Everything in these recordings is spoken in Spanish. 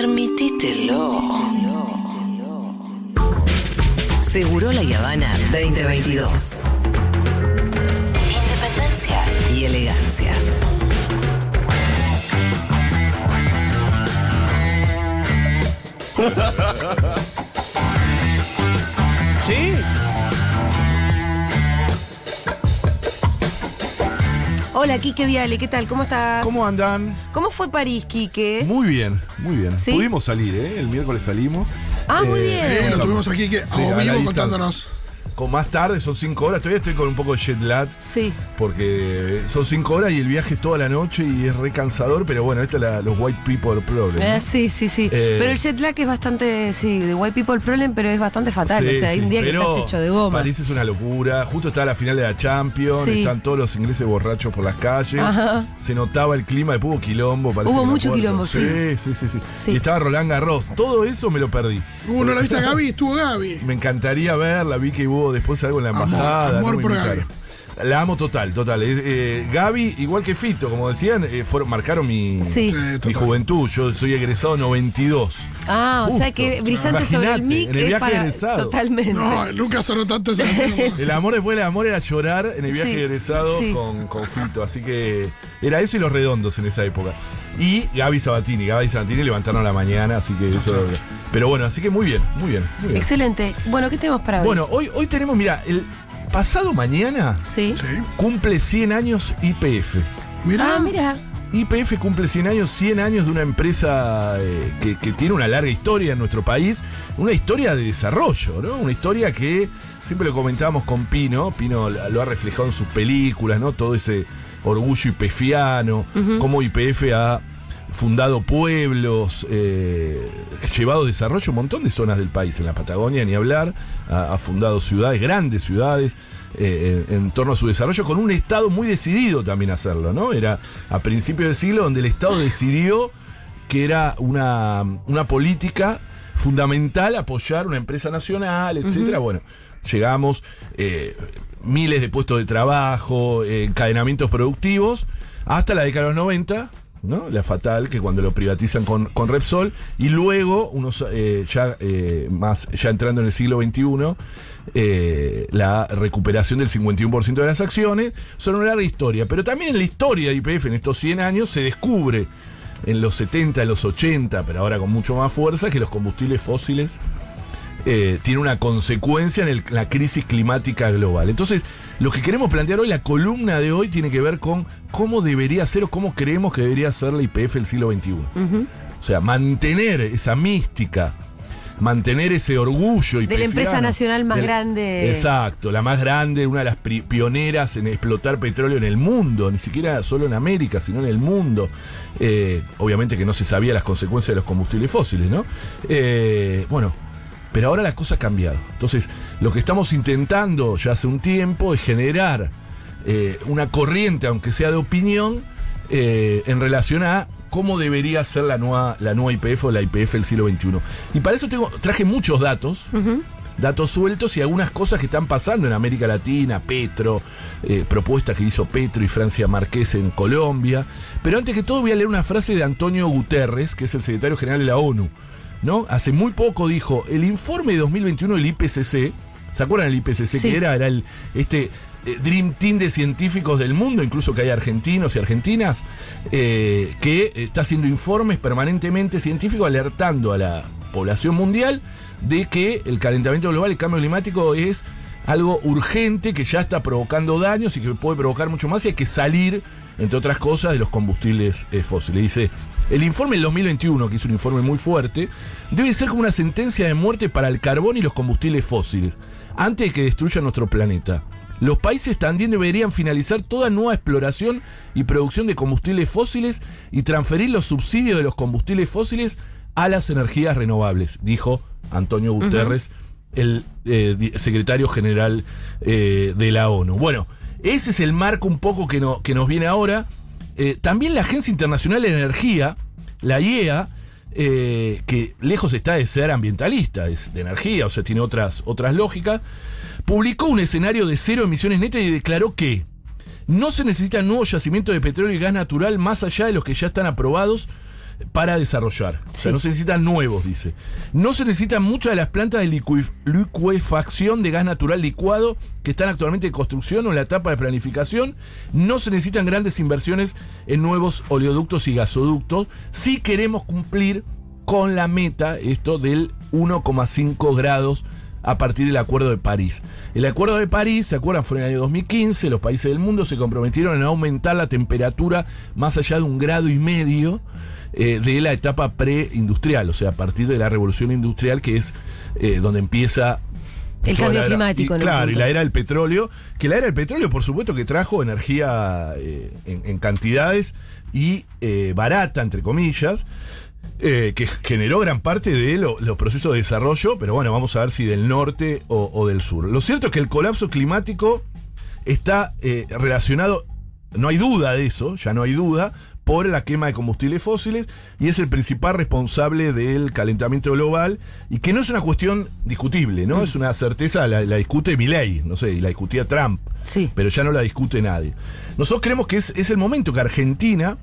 Permitítelo. Seguro la Habana 2022. Independencia y elegancia. ¿Sí? Hola, Quique Viale, ¿qué tal? ¿Cómo estás? ¿Cómo andan? ¿Cómo fue París, Quique? Muy bien, muy bien. ¿Sí? Pudimos salir, ¿eh? El miércoles salimos. Ah, muy Eh, bien. Sí, lo tuvimos aquí que Sí, a la vivo distancia. contándonos. Con más tarde, son cinco horas. Todavía estoy con un poco de jet lag. Sí. Porque son cinco horas y el viaje es toda la noche y es re cansador. Pero bueno, esta es la- los white people problem. ¿no? Eh, sí, sí, sí. Eh, pero el jet lag es bastante, sí, de White People Problem, pero es bastante fatal. Sí, o sea, hay sí, un día que estás hecho de goma. París es una locura. Justo está la final de la Champions. Sí. Están todos los ingleses borrachos por las calles. Ajá. Se notaba el clima, después hubo quilombo. parece Hubo mucho quilombo, sí. Sí, sí, sí, sí. Sí. Y estaba Roland Garros. Todo eso me lo perdí. Uh, ¿no la viste a Gaby? Estuvo Gaby. Me encantaría verla, vi que hubo después algo en la Amor, embajada. amor no me por invitaron. La amo total, total. Eh, Gaby, igual que Fito, como decían, eh, fueron, marcaron mi, Sí. Sí, mi juventud. Yo soy egresado 92. Ah, o sea que brillante sobre el mic en el viaje para. egresado. Totalmente. No, nunca sonó tanto esa. El amor después del amor era llorar en el viaje Sí, egresado sí. con, con Fito. Así que era eso y los redondos en esa época. Y Gaby Sabatini. Gaby Sabatini levantaron a la mañana, así que eso. Pero bueno, así que muy bien, muy bien. Muy bien. Excelente. Bueno, ¿qué tenemos para hoy? Bueno, hoy, hoy tenemos, mira, el pasado mañana Sí. Cumple 100 años IPF. Mirá. Ah, mira. IPF cumple 100 años, 100 años de una empresa eh, que, que tiene una larga historia en nuestro país, una historia de desarrollo, ¿no? Una historia que siempre lo comentábamos con Pino, Pino lo ha reflejado en sus películas, ¿no? Todo ese orgullo IPFiano, cómo IPF ha fundado pueblos, eh, llevado desarrollo a un montón de zonas del país, en la Patagonia ni hablar, ha, ha fundado ciudades, grandes ciudades, eh, en, en torno a su desarrollo, con un Estado muy decidido también a hacerlo, ¿no? Era a principios del siglo donde el Estado decidió que era una, una política fundamental apoyar una empresa nacional, etcétera. Bueno, llegamos, eh, miles de puestos de trabajo, eh, encadenamientos productivos, hasta la década de los 90, ¿no? La fatal, que cuando lo privatizan con, con Repsol, y luego, unos eh, ya eh, más, ya entrando en el siglo XXI, eh, la recuperación del 51% de las acciones, son una larga historia. Pero también en la historia de IPF, en estos 100 años, se descubre en los 70, en los 80, pero ahora con mucho más fuerza, que los combustibles fósiles eh, tienen una consecuencia en el- la crisis climática global. Entonces, lo que queremos plantear hoy, la columna de hoy, tiene que ver con cómo debería ser o cómo creemos que debería ser la IPF del siglo XXI. O sea, mantener esa mística, mantener ese orgullo. De la empresa nacional más del- grande. Exacto, la más grande, una de las pioneras en explotar petróleo en el mundo, ni siquiera solo en América, sino en el mundo. Eh, obviamente que no se sabía las consecuencias de los combustibles fósiles, ¿no? Eh, bueno, pero ahora la cosa ha cambiado. Entonces, lo que estamos intentando ya hace un tiempo es generar eh, una corriente, aunque sea de opinión, eh, en relación a cómo debería ser la nueva, la nueva IPF o la IPF del siglo XXI. Y para eso tengo, traje muchos datos, datos sueltos y algunas cosas que están pasando en América Latina, Petro, eh, propuestas que hizo Petro y Francia Márquez en Colombia. Pero antes que todo voy a leer una frase de Antonio Guterres, que es el secretario general de la ONU. ¿No? Hace muy poco dijo, el informe de 2021 del IPCC, ¿se acuerdan del IPCC Sí. que era? Era el, este eh, Dream Team de científicos del mundo, incluso que hay argentinos y argentinas, eh, que está haciendo informes permanentemente científicos alertando a la población mundial de que el calentamiento global, el cambio climático es algo urgente que ya está provocando daños y que puede provocar mucho más y hay que salir, entre otras cosas, de los combustibles eh, fósiles. Dice, el informe del 2021, que es un informe muy fuerte, debe ser como una sentencia de muerte para el carbón y los combustibles fósiles, antes de que destruya nuestro planeta. Los países también deberían finalizar toda nueva exploración y producción de combustibles fósiles y transferir los subsidios de los combustibles fósiles a las energías renovables, dijo Antonio Guterres, el eh, secretario general eh, de la ONU. Bueno, ese es el marco un poco que, no- que nos viene ahora. Eh, también la Agencia Internacional de Energía, la IEA, eh, que lejos está de ser ambientalista, es de energía, o sea, tiene otras, otras lógicas, publicó un escenario de cero emisiones netas y declaró que no se necesitan nuevos yacimientos de petróleo y gas natural más allá de los que ya están aprobados para desarrollar. O sea, no se necesitan nuevos, dice. No se necesitan muchas de las plantas de licue- licuefacción de gas natural licuado que están actualmente en construcción o en la etapa de planificación. No se necesitan grandes inversiones en nuevos oleoductos y gasoductos. Si queremos cumplir con la meta, esto del 1,5 grados a partir del Acuerdo de París. El Acuerdo de París, ¿se acuerdan? Fue en el año 2015, los países del mundo se comprometieron en aumentar la temperatura más allá de un grado y medio eh, de la etapa preindustrial, o sea, a partir de la revolución industrial, que es eh, donde empieza... El cambio climático, y en claro, y la era del petróleo, que la era del petróleo, por supuesto, que trajo energía eh, en, en cantidades y eh, barata, entre comillas, eh, que generó gran parte de lo- los procesos de desarrollo, pero bueno, vamos a ver si del norte o, o del sur. Lo cierto es que el colapso climático está relacionado, no hay duda de eso, ya no hay duda, por la quema de combustibles fósiles y es el principal responsable del calentamiento global y que no es una cuestión discutible, ¿no? Es una certeza, la, la discute Milley, no sé, y la discutía Trump, Sí. pero ya no la discute nadie. Nosotros creemos que es, es el momento que Argentina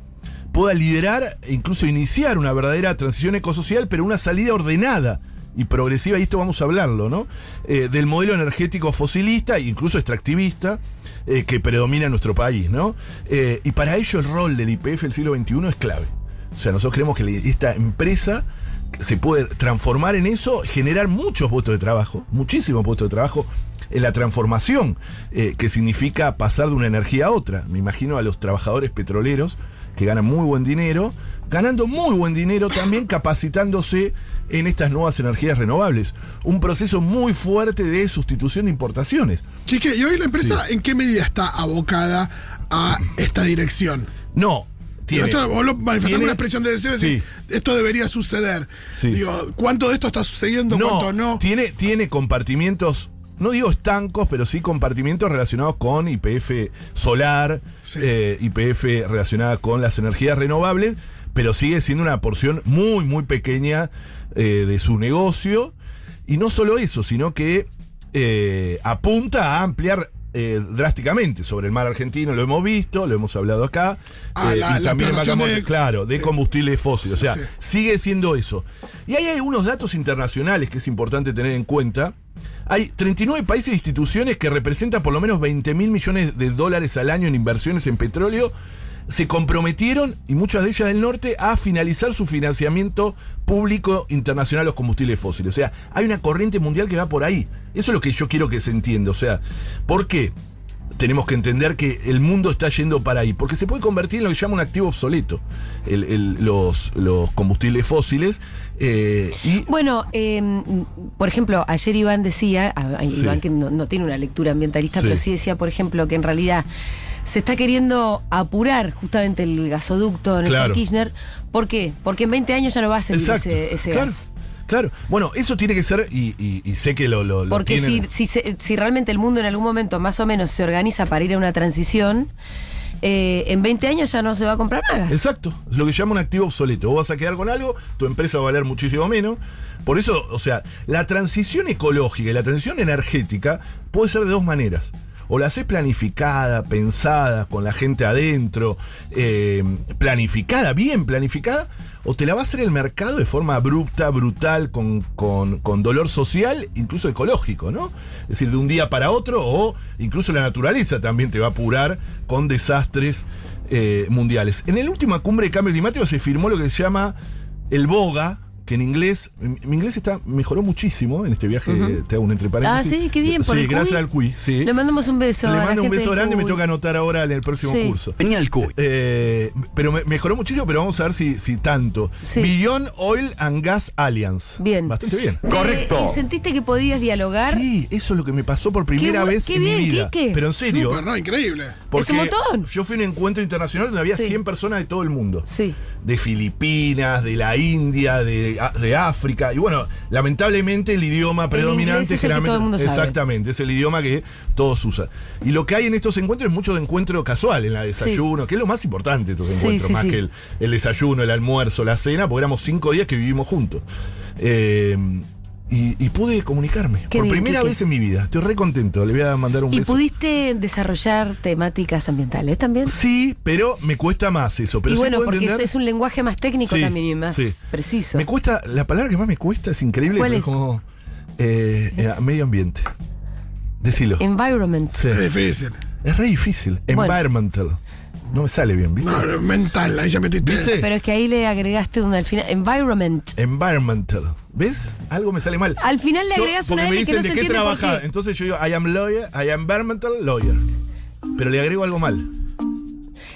pueda liderar e incluso iniciar una verdadera transición ecosocial, pero una salida ordenada y progresiva, y esto vamos a hablarlo, ¿no? Eh, del modelo energético fosilista e incluso extractivista eh, que predomina en nuestro país, ¿no? Eh, y para ello el rol del IPF del siglo XXI es clave. O sea, nosotros creemos que esta empresa se puede transformar en eso, generar muchos puestos de trabajo, muchísimos puestos de trabajo en la transformación, que significa pasar de una energía a otra. Me imagino a los trabajadores petroleros que ganan muy buen dinero, ganando muy buen dinero también capacitándose en estas nuevas energías renovables. Un proceso muy fuerte de sustitución de importaciones. Quique, ¿y hoy la empresa en qué medida está abocada a esta dirección? No, tiene. esto, vos lo manifestás una expresión de deseo, decís, esto debería suceder. Sí. Digo, ¿cuánto de esto está sucediendo, cuánto no? Tiene, tiene compartimientos, no digo estancos, pero sí compartimientos relacionados con IPF solar, Sí. eh, IPF relacionada con las energías renovables, pero sigue siendo una porción muy, muy pequeña eh, de su negocio. Y no solo eso, sino que eh, apunta a ampliar eh, drásticamente sobre el mar argentino, lo hemos visto, lo hemos hablado acá. Ah, eh, la- y la también de- claro, de combustibles fósiles. O sea, Sí. sigue siendo eso. Y ahí hay algunos datos internacionales que es importante tener en cuenta. Hay 39 países e instituciones que representan por lo menos 20 mil millones de dólares al año en inversiones en petróleo. Se comprometieron, y muchas de ellas del norte, a finalizar su financiamiento público internacional a los combustibles fósiles. O sea, hay una corriente mundial que va por ahí. Eso es lo que yo quiero que se entienda. O sea, ¿por qué? tenemos que entender que el mundo está yendo para ahí, porque se puede convertir en lo que llama un activo obsoleto, el- el- los, los combustibles fósiles. eh, y Bueno, eh, por ejemplo, ayer Iván decía, Sí. Iván que no, no tiene una lectura ambientalista, Sí. pero sí decía, por ejemplo, que en realidad se está queriendo apurar justamente el gasoducto Néstor Claro. Kirchner. ¿Por qué? Porque en 20 años ya no va a servir Exacto. ese, ese claro, gas. claro. Bueno, eso tiene que ser, y, y- y sé que lo, lo, lo Porque si, tienen- si, si realmente el mundo en algún momento más o menos se organiza para ir a una transición, eh, en 20 años ya no se va a comprar gas. Exacto, es lo que se llama un activo obsoleto. Vos vas a quedar con algo, tu empresa va a valer muchísimo menos. Por eso, o sea, la transición ecológica y la transición energética puede ser de dos maneras. O la haces planificada, pensada, con la gente adentro, eh, planificada, bien planificada, o te la va a hacer el mercado de forma abrupta, brutal, con, con- con dolor social, incluso ecológico, ¿no? Es decir, de un día para otro, o incluso la naturaleza también te va a apurar con desastres eh, mundiales. En la última cumbre de cambio climático se firmó lo que se llama el BOGA, que en inglés, mi inglés está mejoró muchísimo en este viaje, te hago un entre Ah, paréntesis. sí, qué bien. por Sí, el gracias CUI. al CUI, sí. Le mandamos un beso. Le a la mando un gente beso grande, me CUI. toca anotar ahora en el próximo Sí. curso. Venía el CUI. Eh, pero me- mejoró muchísimo, pero vamos a ver si, si tanto. Sí. Beyond Oil and Gas Alliance. Bien. Bastante bien. Correcto. ¿Y sentiste que podías dialogar? Sí, eso es lo que me pasó por primera vez qué en bien, mi vida. Quique. Pero en serio. Súper, ¿no? Increíble. porque Es un montón. Yo fui a un encuentro internacional donde había Sí. 100 personas de todo el mundo. Sí. De Filipinas, de la India, de, de África. Y bueno, lamentablemente el idioma predominante es el que todo el mundo sabe. Exactamente, es el idioma que todos usan. Y lo que hay en estos encuentros es mucho de encuentro casual, en la desayuno, que es lo más importante de estos Sí, encuentros, sí, más que el, el desayuno, el almuerzo, la cena, porque éramos cinco días que vivimos juntos. Eh, y, y pude comunicarme. Qué por bien, primera Quique. vez en mi vida. Estoy re contento. Le voy a mandar un ¿Y beso. pudiste desarrollar temáticas ambientales también? Sí, pero me cuesta más eso. Pero y bueno, porque es, entender- es un lenguaje más técnico Sí, también y más sí. preciso. Me cuesta, la palabra que más me cuesta es increíble, ¿Cuál pero es? como eh, eh, medio ambiente. Decilo. Environment. Sí. Es difícil. Es re difícil. Bueno. Environmental. No me sale bien, ¿viste? No, no, mental, ahí ya metiste. ¿Viste? Pero es que ahí le agregaste una al final. Environment. Environmental. ¿Ves? Algo me sale mal. Al final le Yo- agregas porque una me L que dicen no de se qué trabajar. qué. Entonces yo digo, I am lawyer, I am environmental lawyer. Pero le agrego algo mal.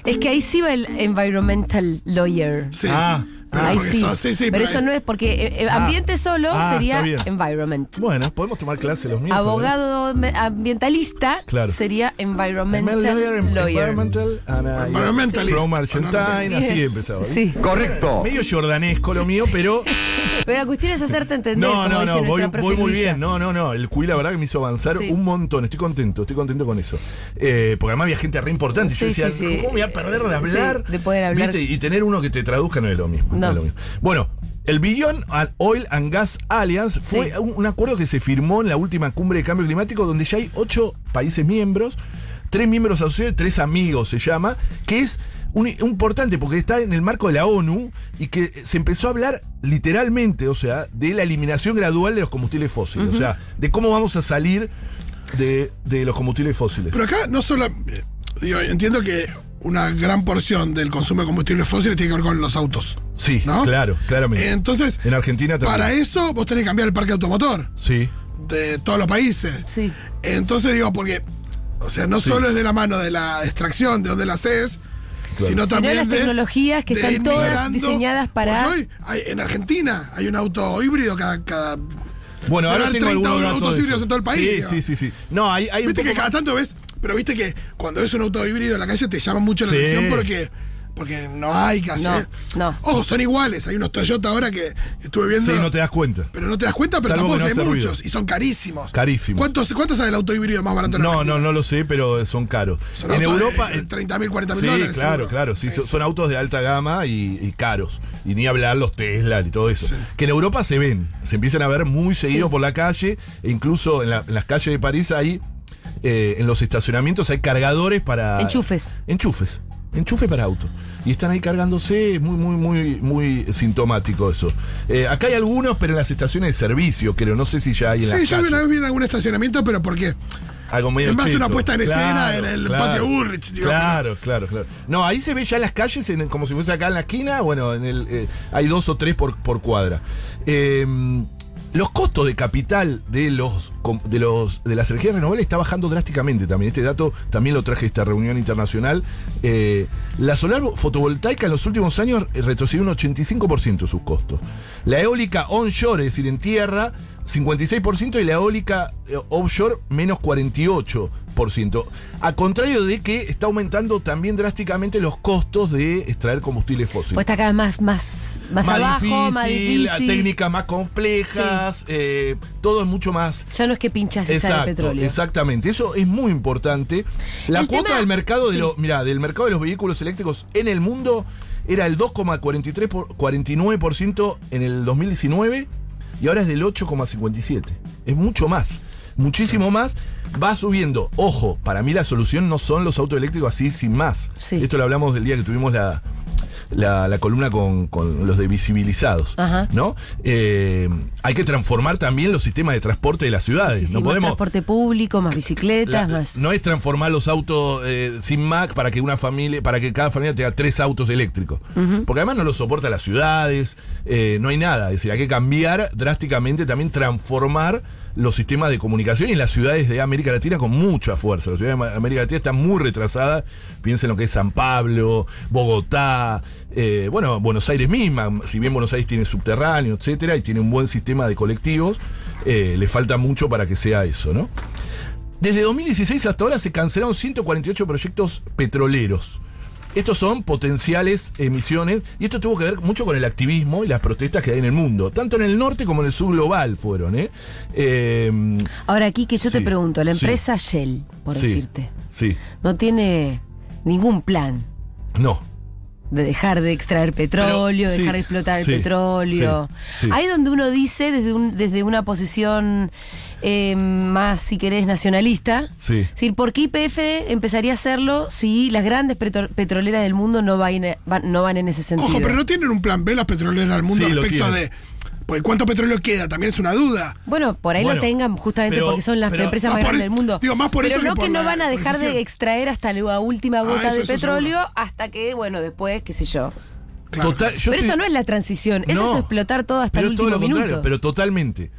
Es que ahí sí va el environmental lawyer. Sí. Ah, Pero ahí sí. sí, sí, pero, eso no es porque eh, eh, ambiente solo Ah, sería environment. Bueno, podemos tomar clase los míos. Abogado ambientalista Claro. sería environmental Environmental lawyer. Environmental and I- Environmentalist. From sé. así empezaba. Sí. Correcto. Medio jordanesco lo mío, pero. Pero la cuestión es hacerte entender. No, como no, no, voy, voy muy bien. No, no, no. El QI, la verdad, que me hizo avanzar Sí. un montón. Estoy contento, estoy contento con eso. Eh, porque además había gente re importante. Sí, Yo decía, sí, sí. ¿cómo me voy a perder de hablar? Sí, de poder hablar. ¿Viste? Y tener uno que te traduzca no es lo mismo. No. es lo mismo. Bueno, el Beyond Oil and Gas Alliance fue un, un acuerdo que se firmó en la última cumbre de cambio climático, donde ya hay ocho países miembros, tres miembros asociados y tres amigos se llama, que es un, importante porque está en el marco de la ONU y que se empezó a hablar literalmente, o sea, de la eliminación gradual de los combustibles fósiles, o sea, de cómo vamos a salir de, de los combustibles fósiles. Pero acá no solo. eh, Digo, entiendo que una gran porción del consumo de combustibles fósiles tiene que ver con los autos. Sí, ¿no? claro, claramente. Entonces, en Argentina también. para eso vos tenés que cambiar el parque automotor Sí, de todos los países. Sí. Entonces digo, porque, o sea, no Sí. solo es de la mano de la extracción, de donde la haces, Claro. sino Sino también las de- tecnologías que de están todas diseñadas para- hoy hay- en Argentina hay un auto híbrido cada... cada Bueno, ahora tengo 30 algunos autos datos de híbridos en todo el país, Sí, digo. sí, sí, sí. No, hay, hay un Viste que cada tanto ves, pero viste que cuando ves un auto híbrido en la calle te llama mucho la Sí. atención porque, porque no hay que hacer. no. Ojo, son iguales. Hay unos Toyota ahora que estuve viendo. Sí, no te das cuenta. Pero no te das cuenta, pero Salvo tampoco no hay ruido. muchos. Y son carísimos. Carísimos. ¿Cuánto, ¿Cuánto sale el auto híbrido más barato en No, Argentina? no, no lo sé, pero son caros. Son en autos de Europa. eh, 30 mil, 40 mil Sí, dólares. claro, seguro. claro. Sí, Sí, son, sí. son autos de alta gama y, y caros. Y ni hablar los Tesla y todo eso. Sí. Que en Europa se ven. Se empiezan a ver muy seguido por la calle. E incluso en, la- en las calles de París hay. Eh, en los estacionamientos hay cargadores para. Enchufes. Enchufes. Enchufe para auto. Y están ahí cargándose, muy, muy, muy, muy sintomático eso. Eh, acá hay algunos, pero en las estaciones de servicio, creo. No sé si ya hay en Sí, las yo vi calles. una vez vi en algún estacionamiento, pero ¿por qué? Algo medio Es más cheto. una puesta en escena Claro, en el claro. patio Burrich, digo, Claro, claro, claro. No, ahí se ve ya en las calles, en- como si fuese acá en la esquina. Bueno, en el, eh, hay dos o tres por, por cuadra. Eh, los costos de capital de los de los de las energías renovables está bajando drásticamente también. Este dato también lo traje esta reunión internacional. Eh, la solar fotovoltaica en los últimos años retrocedió un 85% sus costos. La eólica onshore, es decir, en tierra, 56% y la eólica eh, offshore menos 48%. A contrario de que está aumentando también drásticamente los costos de extraer combustibles fósiles. Pues está cada vez más, más, más, abajo, más difícil. técnicas más complejas, eh, todo es mucho más Ya no es que pinchas y sale petróleo. Exactamente, eso es muy importante. La El cuota tema- del mercado de sí. los, mira, del mercado de los vehículos eléctricos en el mundo era el 2,43 por 49% en el 2019 y ahora es del 8,57. Es mucho más, muchísimo más. Va subiendo. Ojo, para mí la solución no son los autos eléctricos así sin más. Sí. Esto lo hablamos del día que tuvimos la, la, la columna con, con los de visibilizados. Ajá. ¿No? Eh, hay que transformar también los sistemas de transporte de las ciudades. Sí, sí, no más podemos. transporte público, más bicicletas, La- más. No es transformar los autos eh, sin Mac para que una familia, para que cada familia tenga tres autos eléctricos. Porque además no lo soporta las ciudades, eh, no hay nada. Es decir, hay que cambiar drásticamente, también transformar los sistemas de comunicación y las ciudades de América Latina con mucha fuerza. Las ciudades de América Latina están muy retrasadas. Piensen lo que es San Pablo, Bogotá, eh, bueno, Buenos Aires misma. Si bien Buenos Aires tiene subterráneo, etcétera, y tiene un buen sistema de colectivos, eh, le falta mucho para que sea eso, ¿no? Desde 2016 hasta ahora se cancelaron 148 proyectos petroleros. Estos son potenciales emisiones y esto tuvo que ver mucho con el activismo y las protestas que hay en el mundo. Tanto en el norte como en el sur global fueron, ¿eh? Eh, Ahora aquí que yo te Sí, pregunto, la sí. empresa Shell, por sí, decirte, Sí, no tiene ningún plan. no. De dejar de extraer petróleo, Pero, sí, dejar de explotar el petróleo. sí, sí. Ahí donde uno dice, desde, un- desde una posición eh, más, si querés, nacionalista, Sí. es decir, ¿por qué IPF empezaría a hacerlo si las grandes petro- petroleras del mundo no van, van- no van en ese sentido? Ojo, pero no tienen un plan B las petroleras del mundo respecto de. Pues cuánto petróleo queda, también es una duda. Bueno, por ahí Bueno, lo tengan justamente pero- porque son las pero- empresas más más grandes del mundo. digo, más por pero eso no que por no la van a dejar de extraer hasta la última gota eso- de eso petróleo seguro. hasta que, bueno, después, qué sé yo. Claro. Total, yo pero te- eso no es la transición, eso es explotar todo hasta el todo último lo minuto. Pero totalmente.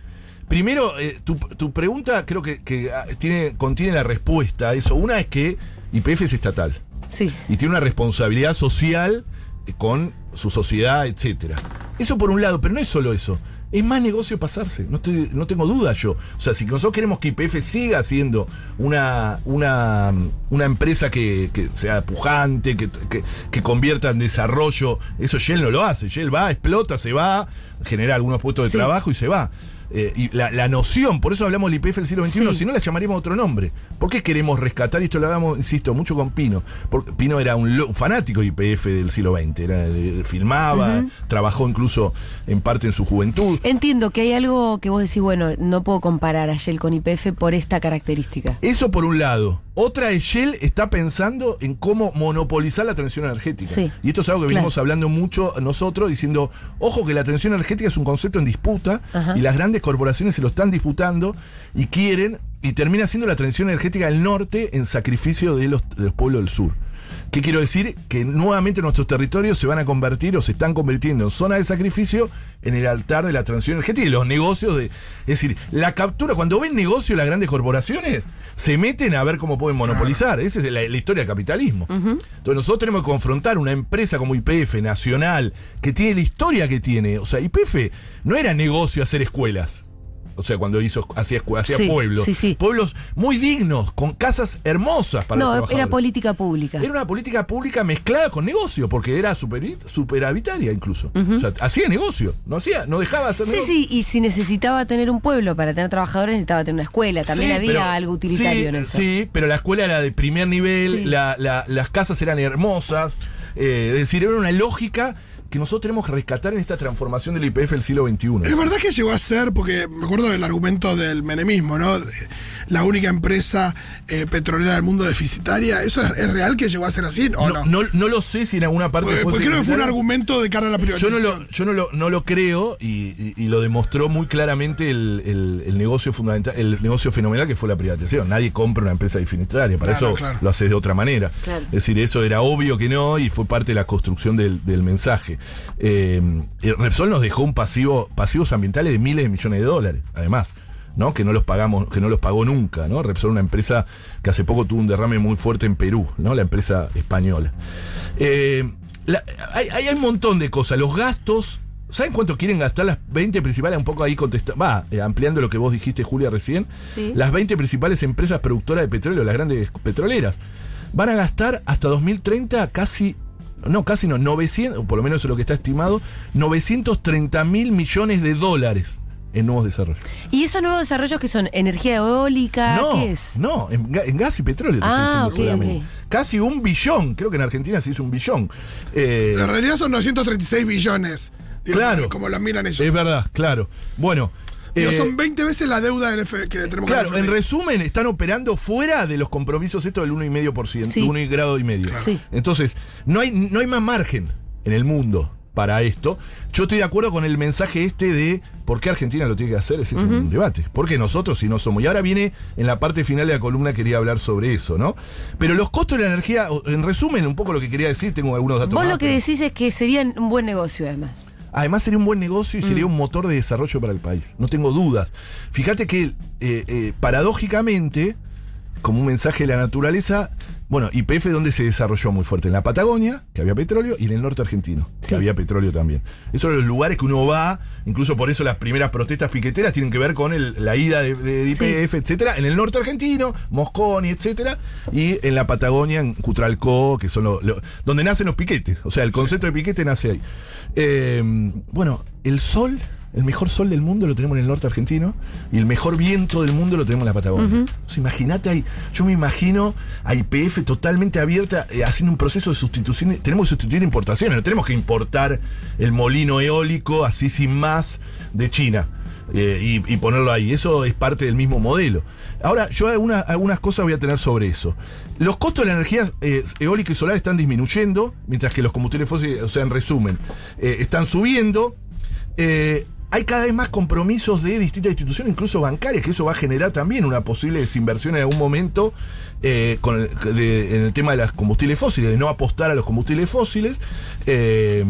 Primero, eh, tu, tu pregunta creo que, que, ah, tiene, contiene la respuesta a eso. Una es que YPF es estatal sí. y tiene una responsabilidad social eh, con su sociedad, etcétera. Eso por un lado, pero no es solo eso. Es más negocio pasarse, no, estoy- no tengo duda yo. O sea, si nosotros queremos que YPF siga siendo una, una, una empresa que, que sea pujante, que, que, que convierta en desarrollo, eso Shell no lo hace. Shell va, explota, se va, genera algunos puestos de Sí. trabajo y se va. Eh, y la, la noción, por eso hablamos del IPF del siglo XXI, Sí. si no la llamaríamos otro nombre. ¿Por qué queremos rescatar? Y esto lo hablamos, insisto, mucho con Pino. Porque Pino era un, lo- fanático de IPF del siglo XX. Era, eh, filmaba, trabajó incluso en parte en su juventud. Entiendo que hay algo que vos decís, bueno, no puedo comparar a Shell con YPF por esta característica. Eso por un lado. Otra es Shell está pensando en cómo monopolizar la transición energética. Sí. Y esto es algo que Claro. venimos hablando mucho nosotros, diciendo, ojo que la transición energética es un concepto en disputa Ajá. y las grandes corporaciones se lo están disputando y quieren, y termina siendo la transición energética del norte en sacrificio de los, de los pueblos del sur. ¿Qué quiero decir? Que nuevamente nuestros territorios se van a convertir o se están convirtiendo en zona de sacrificio en el altar de la transición energética y los negocios de. Es decir, la captura, cuando ven negocio las grandes corporaciones, se meten a ver cómo pueden monopolizar. Esa es la, la historia del capitalismo. Entonces nosotros tenemos que confrontar una empresa como IPF nacional, que tiene la historia que tiene. O sea, IPF no era negocio hacer escuelas. O sea, cuando hizo, hacía, Sí, pueblos. sí, sí. Pueblos muy dignos, con casas hermosas para los No, era política pública. Era una política pública mezclada con negocio, porque era superavitaria incluso. O sea, hacía negocio, no hacía, no dejaba de hacer Sí, negocio. sí, y si necesitaba tener un pueblo para tener trabajadores, necesitaba tener una escuela. También Sí, había pero- algo utilitario sí, en eso. Sí, pero la escuela era de primer nivel, Sí. la- la- las casas eran hermosas. eh, es decir, era una lógica que nosotros tenemos que rescatar en esta transformación del IPF del siglo XXI. Es verdad que llegó a ser, porque me acuerdo del argumento del menemismo, ¿no? De- La única empresa eh, petrolera del mundo deficitaria. ¿Eso es, es real que llegó a ser así o no? no, no, no lo sé si en alguna parte porque, fue porque creo que fue un argumento de cara a la Yo privatización. no lo, yo no lo, no lo creo y, y- y lo demostró muy claramente el, el- el negocio fundamental, el negocio fenomenal que fue la privatización. Nadie compra una empresa deficitaria, para Claro, eso claro. lo haces de otra manera. Claro. Es decir, eso era obvio que no y fue parte de la construcción del, del mensaje. Eh, Repsol nos dejó un pasivo, pasivos ambientales de miles de millones de dólares, además. ¿no? que no los pagamos, que no los pagó nunca, ¿no? Repsol una empresa que hace poco tuvo un derrame muy fuerte en Perú, ¿no? La empresa española. Eh, la- hay, hay un montón de cosas. Los gastos. ¿Saben cuánto quieren gastar las 20 principales? Un poco ahí contesta, va, eh, ampliando lo que vos dijiste, Julia, recién. Sí. Las 20 principales empresas productoras de petróleo, las grandes petroleras, van a gastar hasta 2030 casi, no, casi no, 900, o por lo menos eso es lo que está estimado, 930 mil millones de dólares en nuevos desarrollos. ¿Y esos nuevos desarrollos que son energía eólica? No, ¿Qué es? no, en, ga- en gas y petróleo te Ah, estoy diciendo. Casi un billón, creo que en Argentina se hizo un billón. Eh, En realidad son 936 billones. Claro. Como lo miran ellos. es verdad, claro. Bueno. Digo, eh, son 20 veces la deuda del F que tenemos Claro, en resumen, están operando fuera de los compromisos estos del 1,5%, Sí. 1 grado y medio. Sí. Entonces, no hay, no hay más margen en el mundo para esto. Yo estoy de acuerdo con el mensaje este de por qué Argentina lo tiene que hacer, ese es un debate. Porque nosotros si no somos. Y ahora viene en la parte final de la columna, quería hablar sobre eso, ¿no? Pero los costos de la energía, en resumen, un poco lo que quería decir, tengo algunos datos Vos más, lo que pero- decís es que sería un buen negocio, además. Además sería un buen negocio y Mm. sería un motor de desarrollo para el país. No tengo dudas. Fíjate que, eh, eh, paradójicamente, como un mensaje de la naturaleza, bueno, IPF donde se desarrolló muy fuerte, en la Patagonia, que había petróleo, y en el norte argentino, que había petróleo también. Esos son los lugares que uno va, incluso por eso las primeras protestas piqueteras tienen que ver con el- la ida de, de IPF, etcétera, en el norte argentino, Mosconi, etcétera, y en la Patagonia, en Cutralcó, que son los, lo- donde nacen los piquetes. O sea, el concepto de piquete nace ahí. Eh, bueno, el sol El mejor sol del mundo lo tenemos en el norte argentino y el mejor viento del mundo lo tenemos en la Patagonia. Entonces, imagínate ahí, yo me imagino a IPF totalmente abierta eh, haciendo un proceso de sustitución. Tenemos que sustituir importaciones, no tenemos que importar el molino eólico así sin más de China. eh, y, y ponerlo ahí. Eso es parte del mismo modelo. Ahora, yo alguna- algunas cosas voy a tener sobre eso. Los costos de la energía eh, eólica y solar están disminuyendo, mientras que los combustibles fósiles, o sea, en resumen, eh, están subiendo. Hay cada vez más compromisos de distintas instituciones, incluso bancarias, que eso va a generar también una posible desinversión en algún momento eh, con el, en el tema de los combustibles fósiles, de no apostar a los combustibles fósiles. Eh,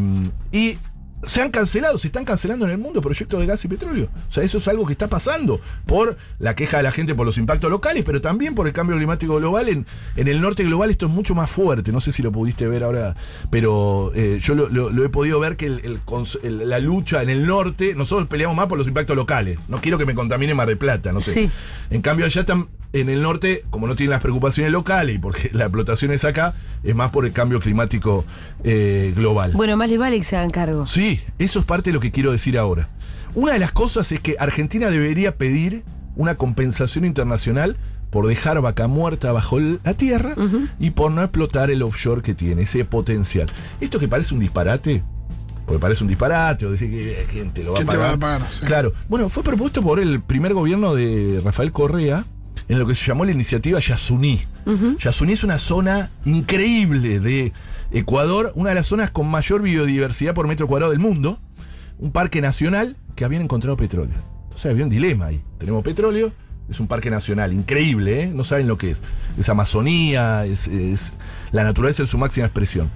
y se han cancelado, se están cancelando en el mundo proyectos de gas y petróleo. O sea, eso es algo que está pasando por la queja de la gente por los impactos locales, pero también por el cambio climático global. En, en el norte global esto es mucho más fuerte. No sé si lo pudiste ver ahora, pero eh, yo lo, lo- lo he podido ver que el- el la lucha en el norte, nosotros peleamos más por los impactos locales. No quiero que me contamine Mar de Plata, no sé. Sí. En cambio, allá están en el norte, como no tienen las preocupaciones locales y porque la explotación es acá, es más por el cambio climático eh, global. Bueno, más les vale que se hagan cargo. Sí, eso es parte de lo que quiero decir ahora. Una de las cosas es que Argentina debería pedir una compensación internacional por dejar vaca muerta bajo la tierra y por no explotar el offshore que tiene, ese potencial. Esto que parece un disparate, porque parece un disparate, o decir que eh, quién te lo va ¿Quién a te va pagar. a pagar? Sí. Claro. Bueno, fue propuesto por el primer gobierno de Rafael Correa en lo que se llamó la iniciativa Yasuní. Yasuní es una zona increíble de Ecuador, una de las zonas con mayor biodiversidad por metro cuadrado del mundo, un parque nacional que habían encontrado petróleo. Entonces había un dilema ahí. Tenemos petróleo, es un parque nacional, increíble, ¿eh? No saben lo que es. Es Amazonía, es, es la naturaleza en su máxima expresión.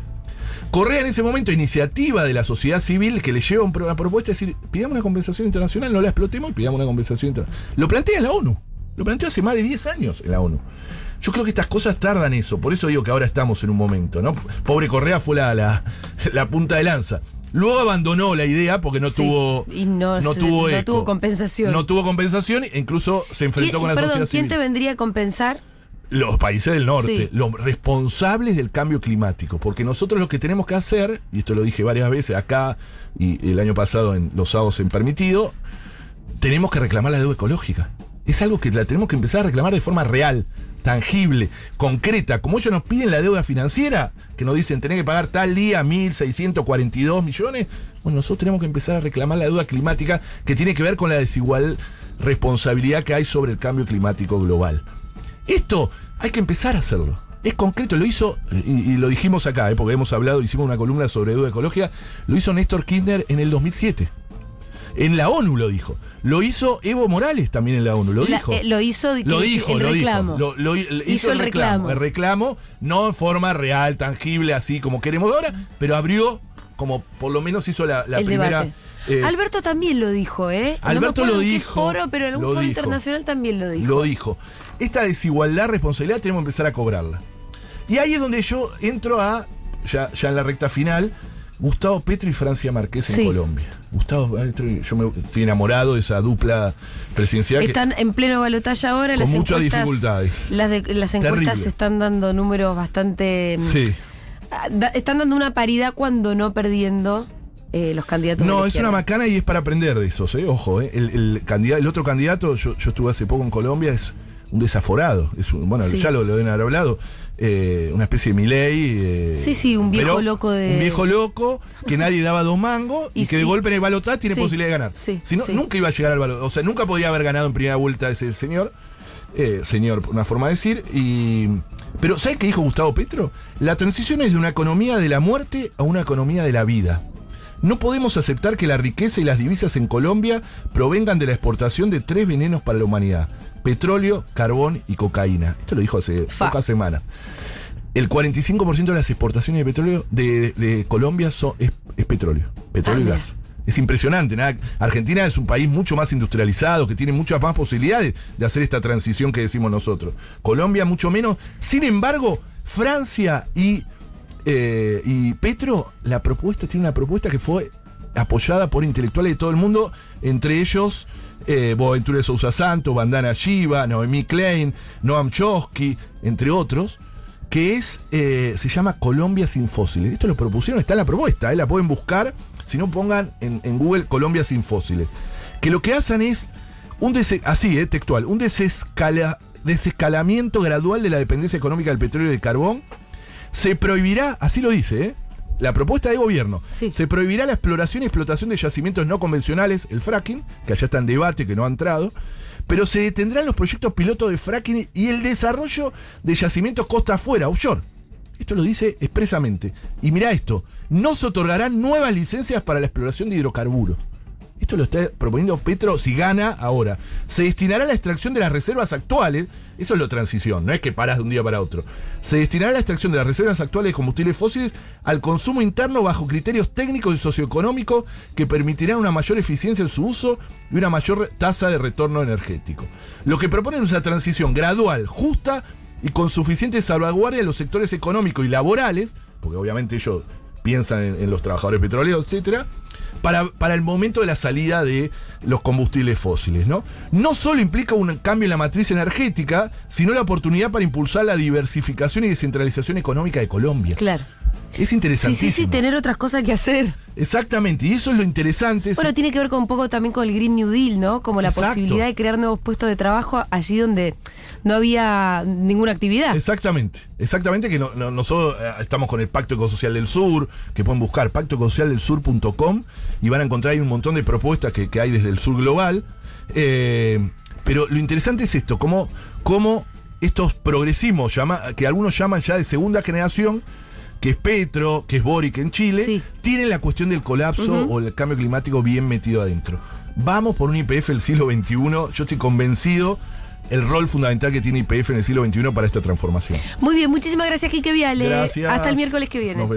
Correa en ese momento, iniciativa de la sociedad civil que le lleva una propuesta de decir, pidamos una compensación internacional, no la explotemos y pidamos una compensación internacional. Lo plantea la ONU. Lo planteó hace más de 10 años en la ONU. Yo creo que estas cosas tardan eso, por eso digo que ahora estamos en un momento, ¿no? Pobre Correa fue la, la, la punta de lanza. Luego abandonó la idea porque no Sí, tuvo y no se- tuvo no tuvo compensación. No tuvo compensación e incluso se enfrentó ¿Quién- con la perdón, sociedad ¿quién civil. te vendría a compensar? Los países del norte, Sí. los responsables del cambio climático. Porque nosotros lo que tenemos que hacer, y esto lo dije varias veces acá y el año pasado en Los Sábados en Permitido, tenemos que reclamar la deuda ecológica. Es algo que la tenemos que empezar a reclamar de forma real, tangible, concreta. Como ellos nos piden la deuda financiera, que nos dicen tener que pagar tal día 1.642 millones, bueno, nosotros tenemos que empezar a reclamar la deuda climática que tiene que ver con la desigual responsabilidad que hay sobre el cambio climático global. Esto hay que empezar a hacerlo. Es concreto, lo hizo, y, y lo dijimos acá, eh, porque hemos hablado, hicimos una columna sobre deuda ecológica, lo hizo Néstor Kirchner en el 2007. En la ONU lo dijo. Lo hizo Evo Morales también en la ONU, lo La- dijo. eh, lo hizo, Lo dijo, el lo reclamo. dijo. Lo- lo- hizo, Hizo el reclamo. reclamo. El reclamo, no en forma real, tangible, así como queremos ahora, pero abrió, como por lo menos hizo la, la el primera. debate. eh, Alberto también lo dijo, ¿eh? No me Alberto acuerdo lo dijo, foro, pero en algún foro dijo. internacional también lo dijo. Lo dijo. Esta desigualdad, responsabilidad, tenemos que empezar a cobrarla. Y ahí es donde yo entro a, ya, ya en la recta final, Gustavo Petro y Francia Márquez en Sí. Colombia. Gustavo Petro, yo me, estoy enamorado de esa dupla presidencial. que- Están en pleno balotaje ahora. Con las muchas encuestas, dificultades. Las, de- las encuestas Terrible. están dando números bastante. mm, sí. ah, da- están dando una paridad cuando no perdiendo eh, los candidatos. No, es una macana y es para aprender de esos, ¿eh? Ojo, ¿eh? El, el candidato, el otro candidato, yo, yo estuve hace poco en Colombia, es un desaforado. Es un- bueno, Sí. ya lo, lo deben haber hablado. eh, una especie de Milei. eh, Sí, sí, un viejo pero loco de- Un viejo loco que nadie daba dos mangos y, Y que de golpe en el balotaje tiene Sí, posibilidad de ganar. sí, si no, nunca iba a llegar al balotaje. O sea, nunca podría haber ganado en primera vuelta ese señor. Eh, señor, una forma de decir. Y, pero, ¿sabes qué dijo Gustavo Petro? La transición es de una economía de la muerte a una economía de la vida. No podemos aceptar que la riqueza y las divisas en Colombia provengan de la exportación de tres venenos para la humanidad: petróleo, carbón y cocaína. Esto lo dijo hace Fa. pocas semanas. El 45% de las exportaciones de petróleo de, de Colombia son, es, es petróleo. Petróleo Ah, y mira. gas. Es impresionante. nada- Argentina es un país mucho más industrializado, que tiene muchas más posibilidades de hacer esta transición que decimos nosotros. Colombia mucho menos. Sin embargo, Francia y, eh, y Petro, la propuesta tiene una propuesta que fue apoyada por intelectuales de todo el mundo, entre ellos eh, Boaventura de Sousa Santo, Bandana Shiva, Noemí Klein, Noam Chomsky, entre otros, que es, eh, se llama Colombia sin fósiles. Esto lo propusieron, está en la propuesta, eh, la pueden buscar Si no, pongan en, Google Colombia sin fósiles. Que lo que hacen es un así, eh, textual, un desescala- desescalamiento gradual de la dependencia económica del petróleo y del carbón. Se prohibirá, así lo dice, ¿eh? La propuesta de gobierno. Sí. Se prohibirá la exploración y explotación de yacimientos no convencionales, el fracking, que allá está en debate, que no ha entrado. Pero se detendrán los proyectos pilotos de fracking y el desarrollo de yacimientos costa afuera, offshore. Esto lo dice expresamente. Y mira esto, no se otorgarán nuevas licencias para la exploración de hidrocarburos. Esto lo está proponiendo Petro si gana ahora. Se destinará a la extracción de las reservas actuales. Eso es lo transición, no es que paras de un día para otro. Se destinará a la extracción de las reservas actuales de combustibles fósiles al consumo interno bajo criterios técnicos y socioeconómicos que permitirán una mayor eficiencia en su uso y una mayor tasa de retorno energético. Lo que proponen es una transición gradual, justa y con suficiente salvaguardia de los sectores económicos y laborales, porque obviamente ellos piensan en, los trabajadores petroleros, etcétera, para, para el momento de la salida de los combustibles fósiles, ¿no? No solo implica un cambio en la matriz energética, sino la oportunidad para impulsar la diversificación y descentralización económica de Colombia. Claro. Es Sí, interesantísimo. sí, sí, tener otras cosas que hacer. Exactamente, y eso es lo interesante. Bueno, tiene que ver con un poco también con el Green New Deal, ¿no? Como la Exacto. posibilidad de crear nuevos puestos de trabajo allí donde no había ninguna actividad. Exactamente, exactamente que no- no- nosotros eh, estamos con el Pacto Ecosocial del Sur, que pueden buscar pactoecosocialdelsur.com y van a encontrar ahí un montón de propuestas que, que hay desde el sur global. Eh, pero lo interesante es esto, cómo, cómo estos progresismos, llama, que algunos llaman ya de segunda generación, que es Petro, que es Boric en Chile, Sí. tienen la cuestión del colapso o el cambio climático bien metido adentro. Vamos por un IPF del siglo XXI, yo estoy convencido el rol fundamental que tiene IPF en el siglo XXI para esta transformación. Muy bien, muchísimas gracias, Kike Viale. Gracias. Hasta el miércoles que viene. Nos